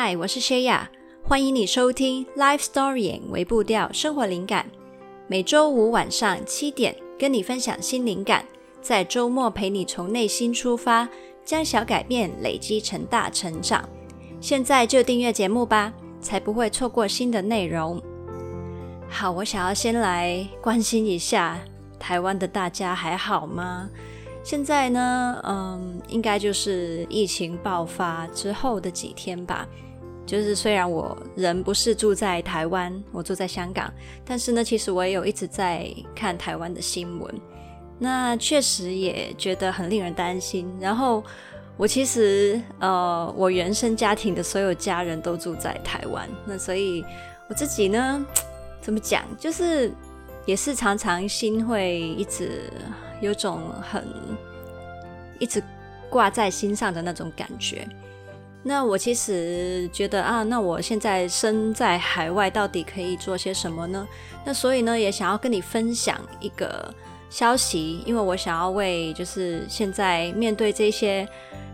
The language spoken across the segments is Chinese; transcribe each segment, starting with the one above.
嗨，我是谢雅，欢迎你收听 Life Story 微步调生活灵感。每周五晚上七点，跟你分享新灵感，在周末陪你从内心出发，将小改变累积成大成长。现在就订阅节目吧，才不会错过新的内容。好，我想要先来关心一下台湾的大家还好吗？现在呢，嗯，应该就是疫情爆发之后的几天吧。就是虽然我人不是住在台湾，我住在香港，但是呢，其实我也有一直在看台湾的新闻。那确实也觉得很令人担心。然后我其实呃，我原生家庭的所有家人都住在台湾，那所以我自己呢，怎么讲，就是也是常常心会一直。有种很一直挂在心上的那种感觉。那我其实觉得啊，那我现在身在海外，到底可以做些什么呢？那所以呢，也想要跟你分享一个消息，因为我想要为就是现在面对这些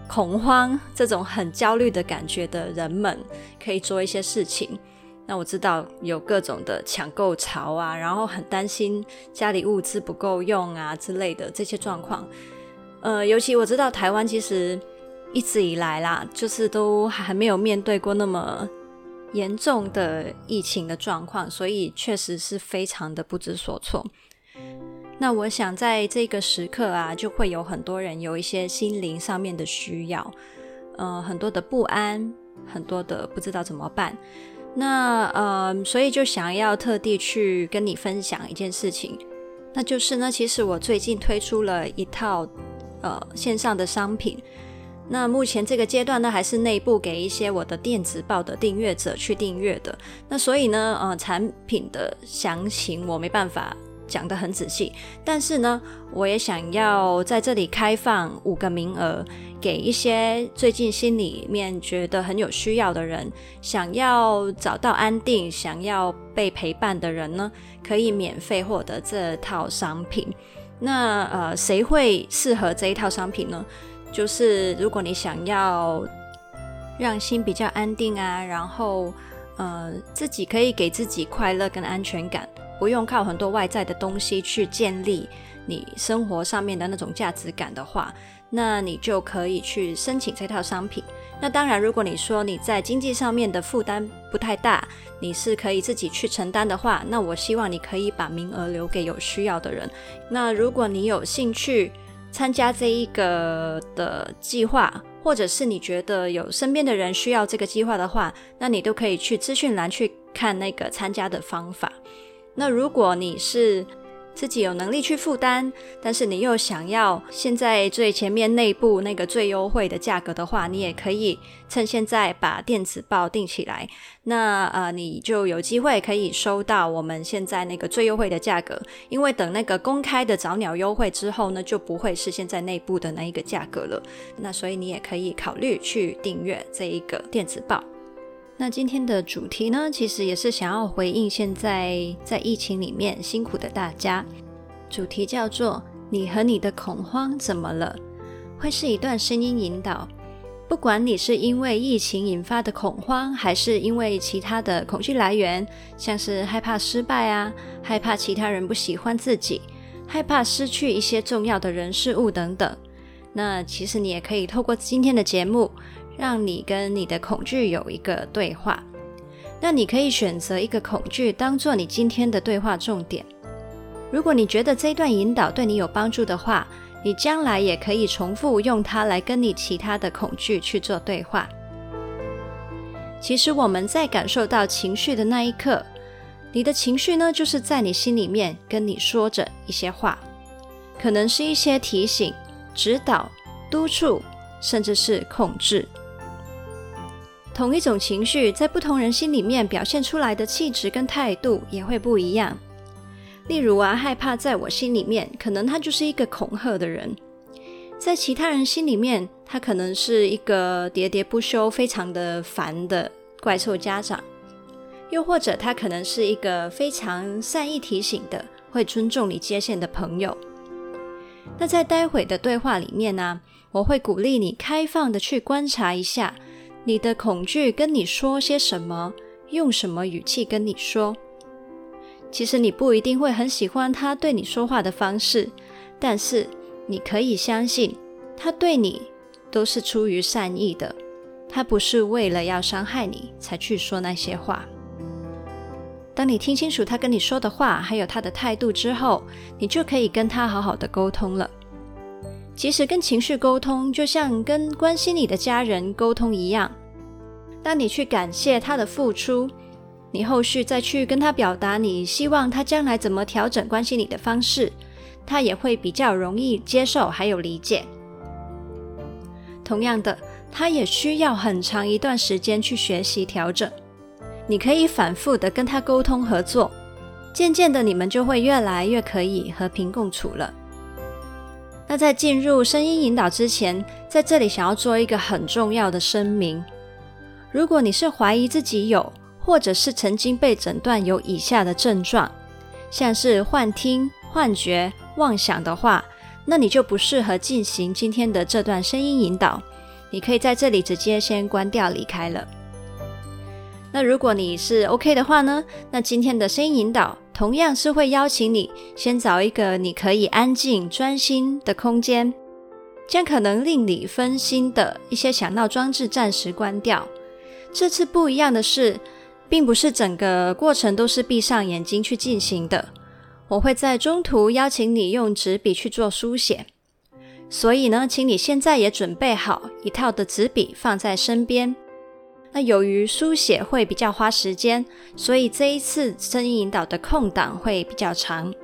恐慌、这种很焦虑的感觉的人们，可以做一些事情。那我知道有各种的抢购潮啊，然后很担心家里物资不够用啊之类的这些状况。呃，尤其我知道台湾其实一直以来啦，就是都还没有面对过那么严重的疫情的状况，所以确实是非常的不知所措。那我想在这个时刻啊，就会有很多人有一些心灵上面的需要，呃，很多的不安，很多的不知道怎么办。那呃，所以就想要特地去跟你分享一件事情，那就是呢，其实我最近推出了一套呃线上的商品，那目前这个阶段呢，还是内部给一些我的电子报的订阅者去订阅的，那所以呢，呃，产品的详情我没办法。讲得很仔细，但是呢，我也想要在这里开放五个名额，给一些最近心里面觉得很有需要的人，想要找到安定、想要被陪伴的人呢，可以免费获得这套商品。那呃，谁会适合这一套商品呢？就是如果你想要让心比较安定啊，然后呃，自己可以给自己快乐跟安全感。不用靠很多外在的东西去建立你生活上面的那种价值感的话，那你就可以去申请这套商品。那当然，如果你说你在经济上面的负担不太大，你是可以自己去承担的话，那我希望你可以把名额留给有需要的人。那如果你有兴趣参加这一个的计划，或者是你觉得有身边的人需要这个计划的话，那你都可以去资讯栏去看那个参加的方法。那如果你是自己有能力去负担，但是你又想要现在最前面内部那个最优惠的价格的话，你也可以趁现在把电子报订起来。那呃，你就有机会可以收到我们现在那个最优惠的价格。因为等那个公开的早鸟优惠之后呢，就不会是现在内部的那一个价格了。那所以你也可以考虑去订阅这一个电子报。那今天的主题呢，其实也是想要回应现在在疫情里面辛苦的大家。主题叫做“你和你的恐慌怎么了”，会是一段声音引导。不管你是因为疫情引发的恐慌，还是因为其他的恐惧来源，像是害怕失败啊，害怕其他人不喜欢自己，害怕失去一些重要的人事物等等，那其实你也可以透过今天的节目。让你跟你的恐惧有一个对话，那你可以选择一个恐惧当做你今天的对话重点。如果你觉得这段引导对你有帮助的话，你将来也可以重复用它来跟你其他的恐惧去做对话。其实我们在感受到情绪的那一刻，你的情绪呢，就是在你心里面跟你说着一些话，可能是一些提醒、指导、督促，甚至是控制。同一种情绪，在不同人心里面表现出来的气质跟态度也会不一样。例如啊，害怕在我心里面，可能他就是一个恐吓的人；在其他人心里面，他可能是一个喋喋不休、非常的烦的怪兽家长；又或者他可能是一个非常善意提醒的、会尊重你界限的朋友。那在待会的对话里面呢，我会鼓励你开放的去观察一下。你的恐惧跟你说些什么，用什么语气跟你说。其实你不一定会很喜欢他对你说话的方式，但是你可以相信，他对你都是出于善意的，他不是为了要伤害你才去说那些话。当你听清楚他跟你说的话，还有他的态度之后，你就可以跟他好好的沟通了。其实跟情绪沟通，就像跟关心你的家人沟通一样。当你去感谢他的付出，你后续再去跟他表达你希望他将来怎么调整关心你的方式，他也会比较容易接受，还有理解。同样的，他也需要很长一段时间去学习调整。你可以反复的跟他沟通合作，渐渐的你们就会越来越可以和平共处了。那在进入声音引导之前，在这里想要做一个很重要的声明：如果你是怀疑自己有，或者是曾经被诊断有以下的症状，像是幻听、幻觉、妄想的话，那你就不适合进行今天的这段声音引导。你可以在这里直接先关掉离开了。那如果你是 OK 的话呢？那今天的声音引导同样是会邀请你先找一个你可以安静专心的空间，将可能令你分心的一些响闹装置暂时关掉。这次不一样的是，并不是整个过程都是闭上眼睛去进行的。我会在中途邀请你用纸笔去做书写，所以呢，请你现在也准备好一套的纸笔放在身边。那由于书写会比较花时间，所以这一次声音引导的空档会比较长。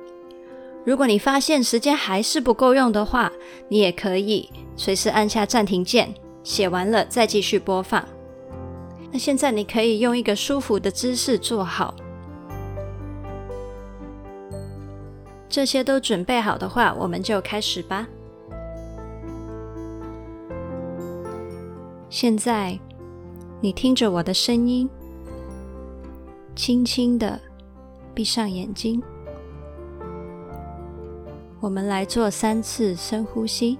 如果你发现时间还是不够用的话，你也可以随时按下暂停键，写完了再继续播放。那现在你可以用一个舒服的姿势坐好。这些都准备好的话，我们就开始吧。现在。你听着我的声音，轻轻的闭上眼睛。我们来做三次深呼吸。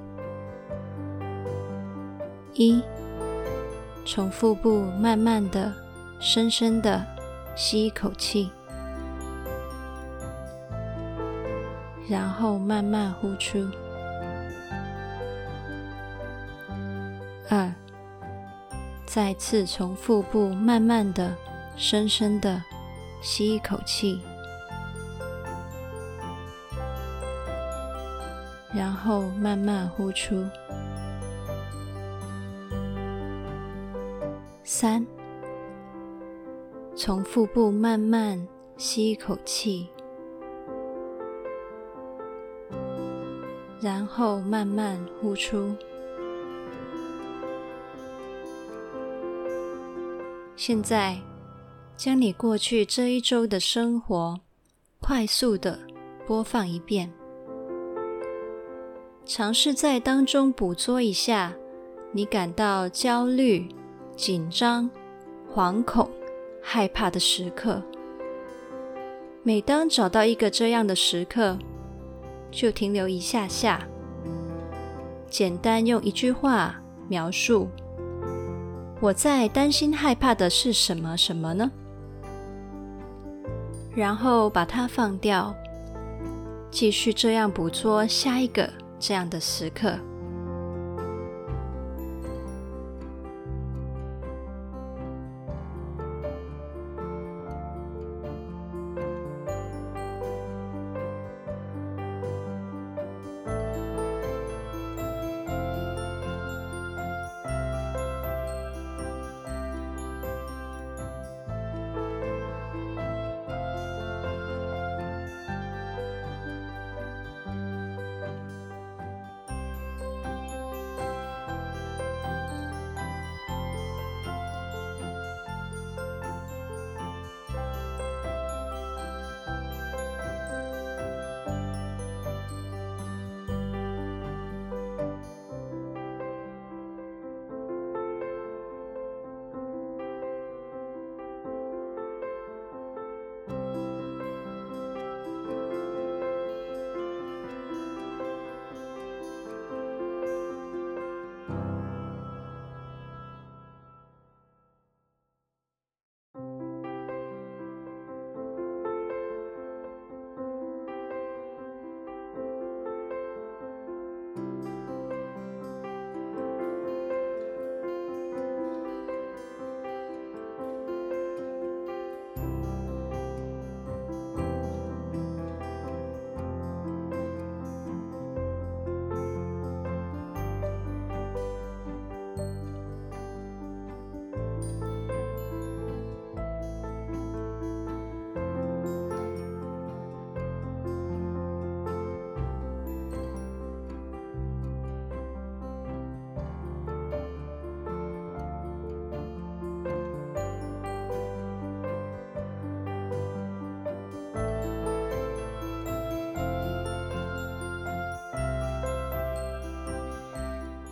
一，从腹部慢慢的、深深的吸一口气，然后慢慢呼出。再次从腹部慢慢的、深深的吸一口气，然后慢慢呼出。三，从腹部慢慢吸一口气，然后慢慢呼出。现在，将你过去这一周的生活快速的播放一遍，尝试在当中捕捉一下你感到焦虑、紧张、惶恐、害怕的时刻。每当找到一个这样的时刻，就停留一下下，简单用一句话描述。我在担心害怕的是什么什么呢？然后把它放掉，继续这样捕捉下一个这样的时刻。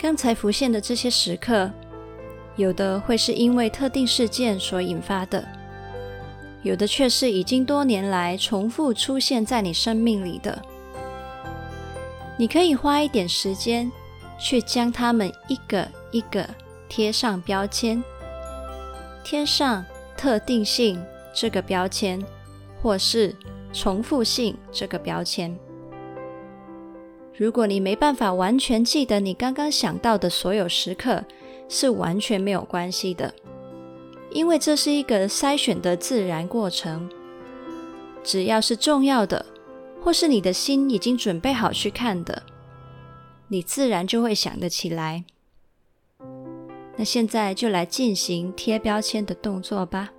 刚才浮现的这些时刻，有的会是因为特定事件所引发的，有的却是已经多年来重复出现在你生命里的。你可以花一点时间去将它们一个一个贴上标签，贴上特定性这个标签，或是重复性这个标签。如果你没办法完全记得你刚刚想到的所有时刻，是完全没有关系的，因为这是一个筛选的自然过程。只要是重要的，或是你的心已经准备好去看的，你自然就会想得起来。那现在就来进行贴标签的动作吧。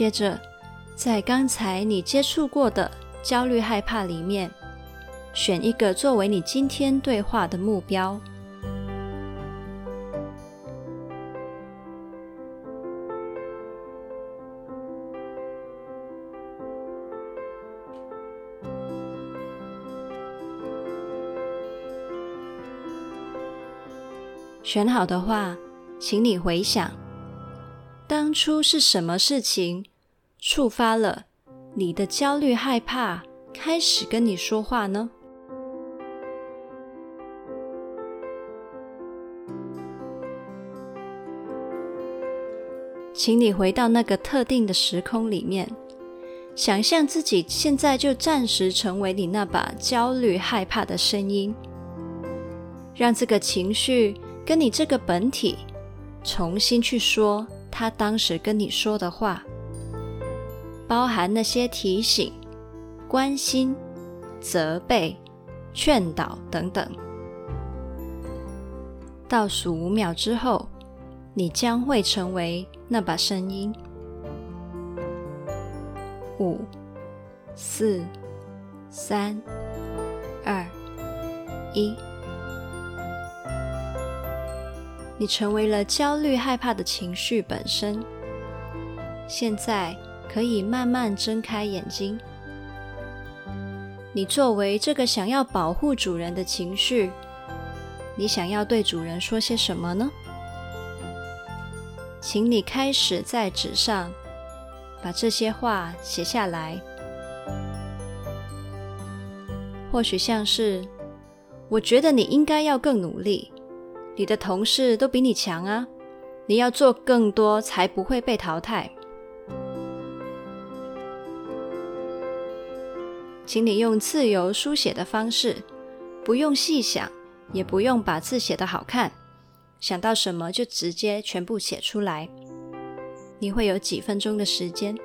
接着，在刚才你接触过的焦虑、害怕里面，选一个作为你今天对话的目标。选好的话，请你回想。当初是什么事情触发了你的焦虑、害怕，开始跟你说话呢？请你回到那个特定的时空里面，想象自己现在就暂时成为你那把焦虑、害怕的声音，让这个情绪跟你这个本体重新去说。他当时跟你说的话，包含那些提醒、关心、责备、劝导等等。倒数五秒之后，你将会成为那把声音。五、四、三、二、一。你成为了焦虑、害怕的情绪本身。现在可以慢慢睁开眼睛。你作为这个想要保护主人的情绪，你想要对主人说些什么呢？请你开始在纸上把这些话写下来。或许像是：我觉得你应该要更努力。你的同事都比你强啊！你要做更多，才不会被淘汰。请你用自由书写的方式，不用细想，也不用把字写得好看，想到什么就直接全部写出来。你会有几分钟的时间。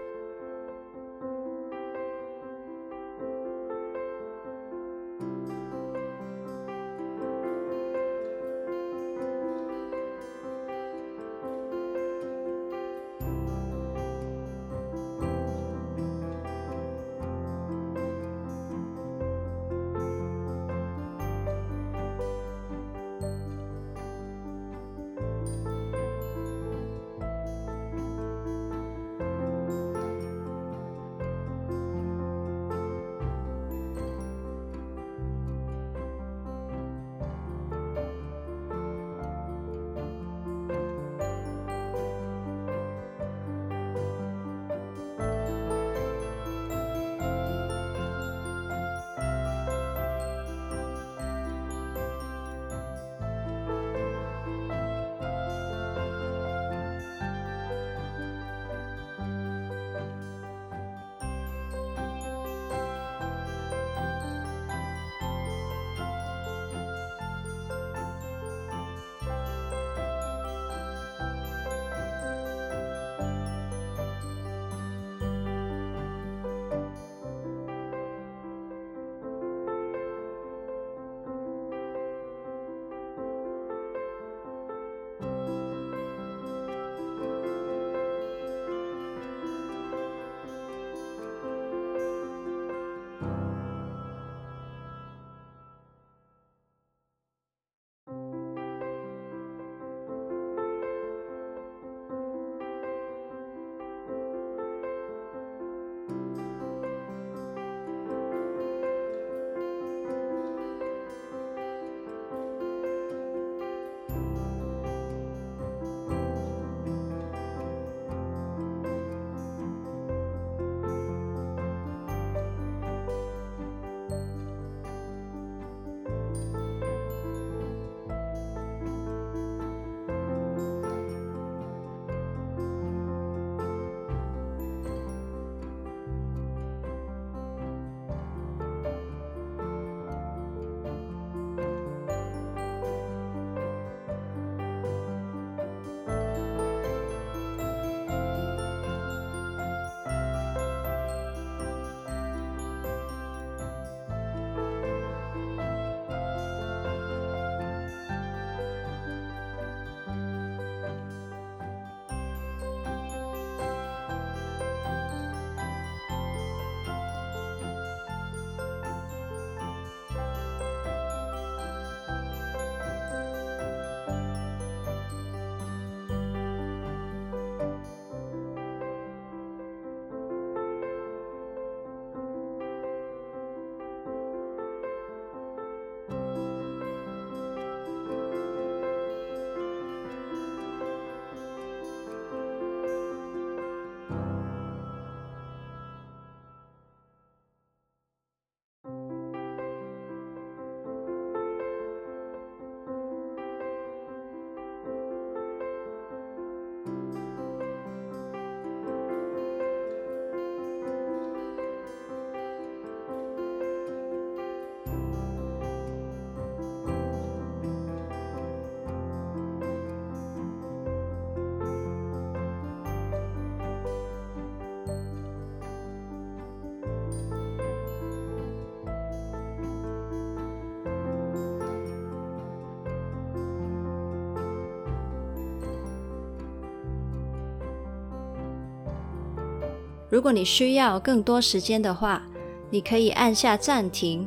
如果你需要更多时间的话，你可以按下暂停，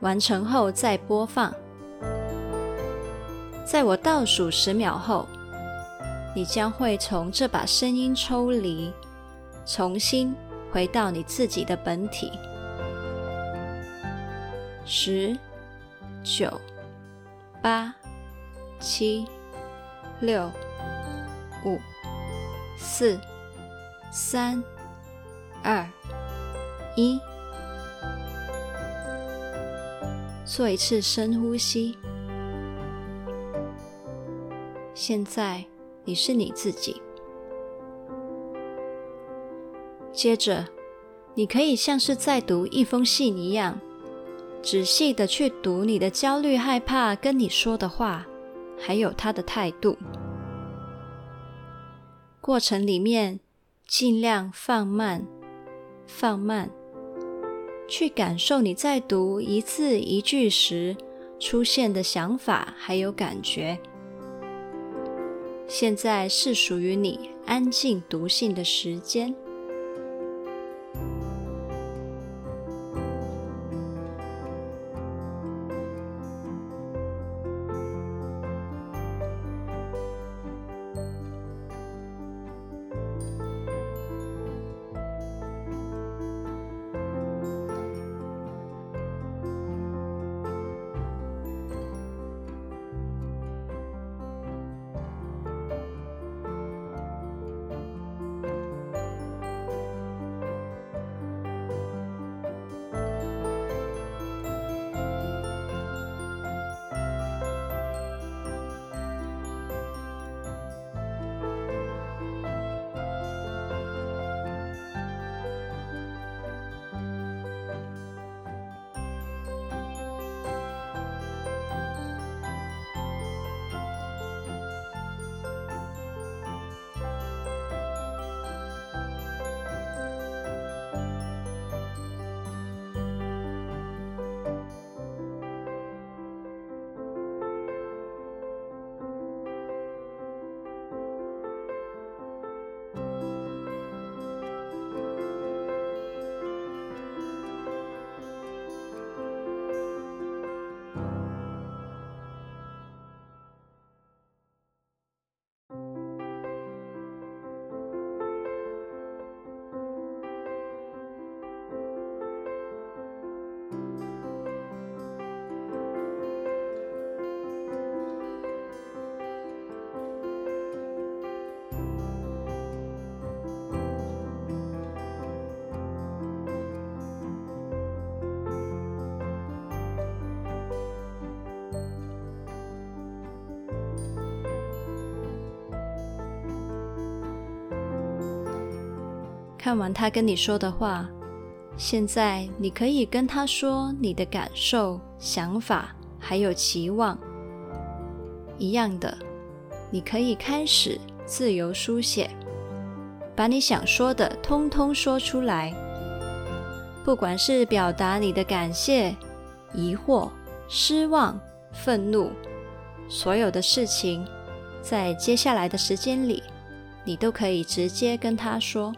完成后再播放。在我倒数十秒后，你将会从这把声音抽离，重新回到你自己的本体。十、九、八、七、六、五、四、三、二、一。做一次深呼吸。现在你是你自己。接着，你可以像是在读一封信一样，仔细的去读你的焦虑、害怕跟你说的话，还有他的态度。过程里面，尽量放慢，放慢。去感受你在读一字一句时出现的想法，还有感觉。现在是属于你安静读信的时间。看完他跟你说的话，现在你可以跟他说你的感受、想法还有期望。一样的，你可以开始自由书写，把你想说的通通说出来。不管是表达你的感谢、疑惑、失望、愤怒，所有的事情，在接下来的时间里，你都可以直接跟他说。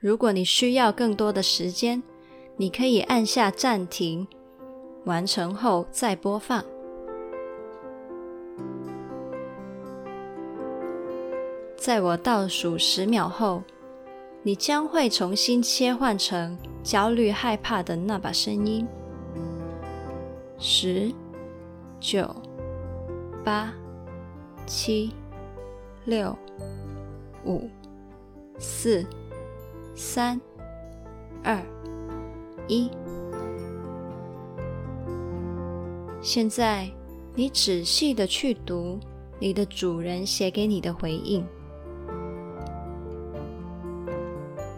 如果你需要更多的时间，你可以按下暂停，完成后再播放。在我倒数十秒后，你将会重新切换成焦虑害怕的那把声音。十、九、八、七、六、五、四、三、二。一，现在你仔细的去读你的主人写给你的回应，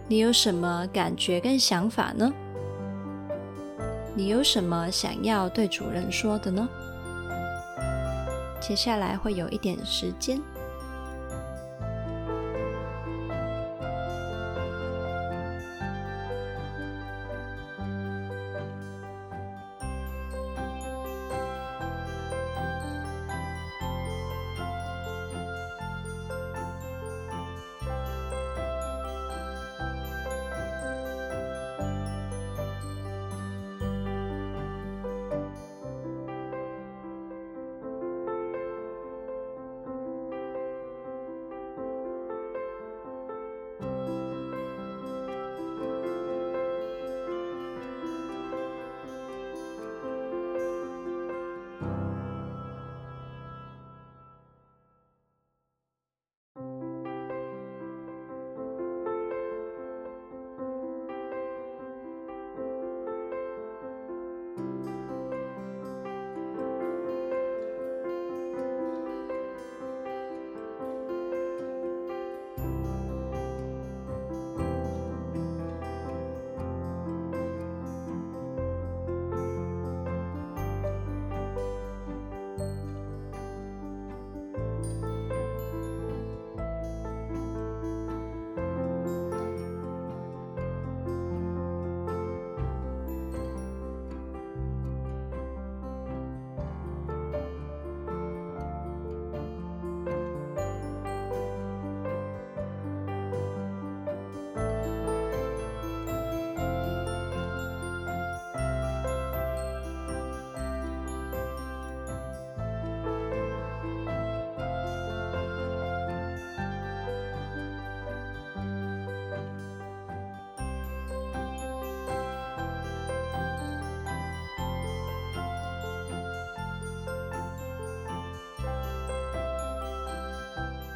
你有什么感觉跟想法呢？你有什么想要对主人说的呢？接下来会有一点时间。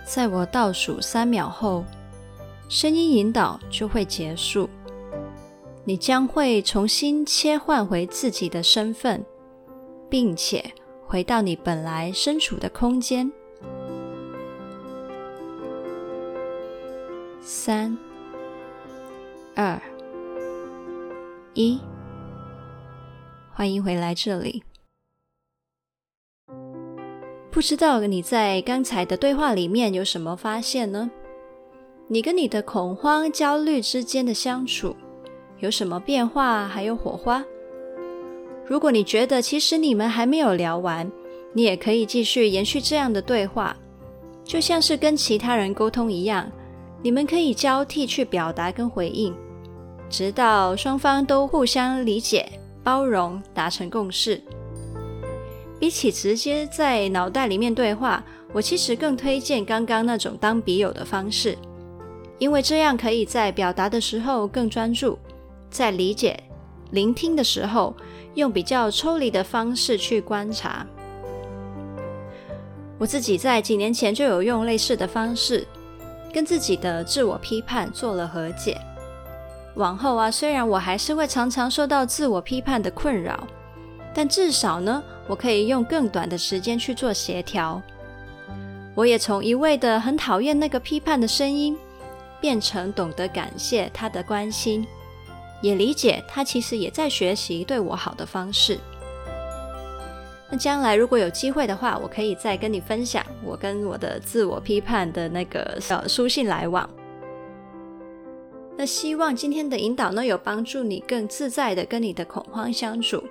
在我倒数三秒后，声音引导就会结束。你将会重新切换回自己的身份，并且回到你本来身处的空间。三、二、一，欢迎回来这里。不知道你在刚才的对话里面有什么发现呢？你跟你的恐慌、焦虑之间的相处有什么变化，还有火花？如果你觉得其实你们还没有聊完，你也可以继续延续这样的对话，就像是跟其他人沟通一样，你们可以交替去表达跟回应，直到双方都互相理解、包容，达成共识。比起直接在脑袋里面对话，我其实更推荐刚刚那种当笔友的方式，因为这样可以在表达的时候更专注，在理解、聆听的时候用比较抽离的方式去观察。我自己在几年前就有用类似的方式，跟自己的自我批判做了和解。往后啊，虽然我还是会常常受到自我批判的困扰，但至少呢，我可以用更短的时间去做协调。我也从一味的很讨厌那个批判的声音，变成懂得感谢他的关心，也理解他其实也在学习对我好的方式。那将来如果有机会的话，我可以再跟你分享我跟我的自我批判的那个小书信来往。那希望今天的引导呢，有帮助你更自在的跟你的恐慌相处。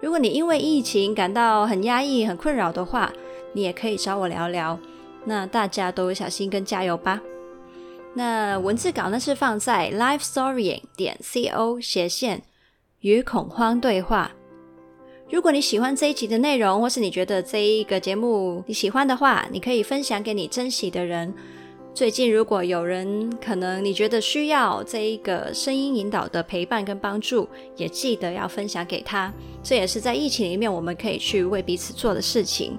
如果你因为疫情感到很压抑、很困扰的话，你也可以找我聊聊。那大家都小心跟加油吧。那文字稿呢是放在 lifestorying 点 co 斜线与恐慌对话。如果你喜欢这一集的内容，或是你觉得这一个节目你喜欢的话，你可以分享给你珍惜的人。最近如果有人可能你觉得需要这一个声音引导的陪伴跟帮助，也记得要分享给他。这也是在疫情里面我们可以去为彼此做的事情。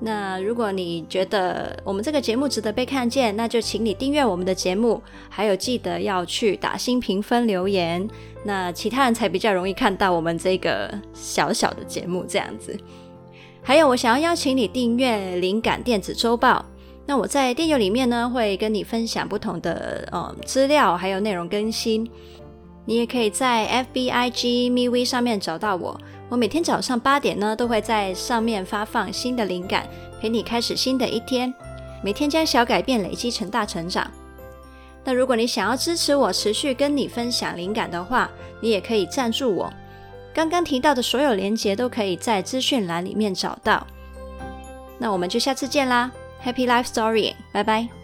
那如果你觉得我们这个节目值得被看见，那就请你订阅我们的节目，还有记得要去打新评分留言，那其他人才比较容易看到我们这个小小的节目这样子。还有，我想要邀请你订阅灵感电子周报。那我在电邮里面呢，会跟你分享不同的呃资料，还有内容更新。你也可以在 FBIGMEV 上面找到我。我每天早上八点呢，都会在上面发放新的灵感，陪你开始新的一天。每天将小改变累积成大成长。那如果你想要支持我，持续跟你分享灵感的话，你也可以赞助我。刚刚提到的所有连结都可以在资讯栏里面找到。那我们就下次见啦，Happy Life Story，拜拜。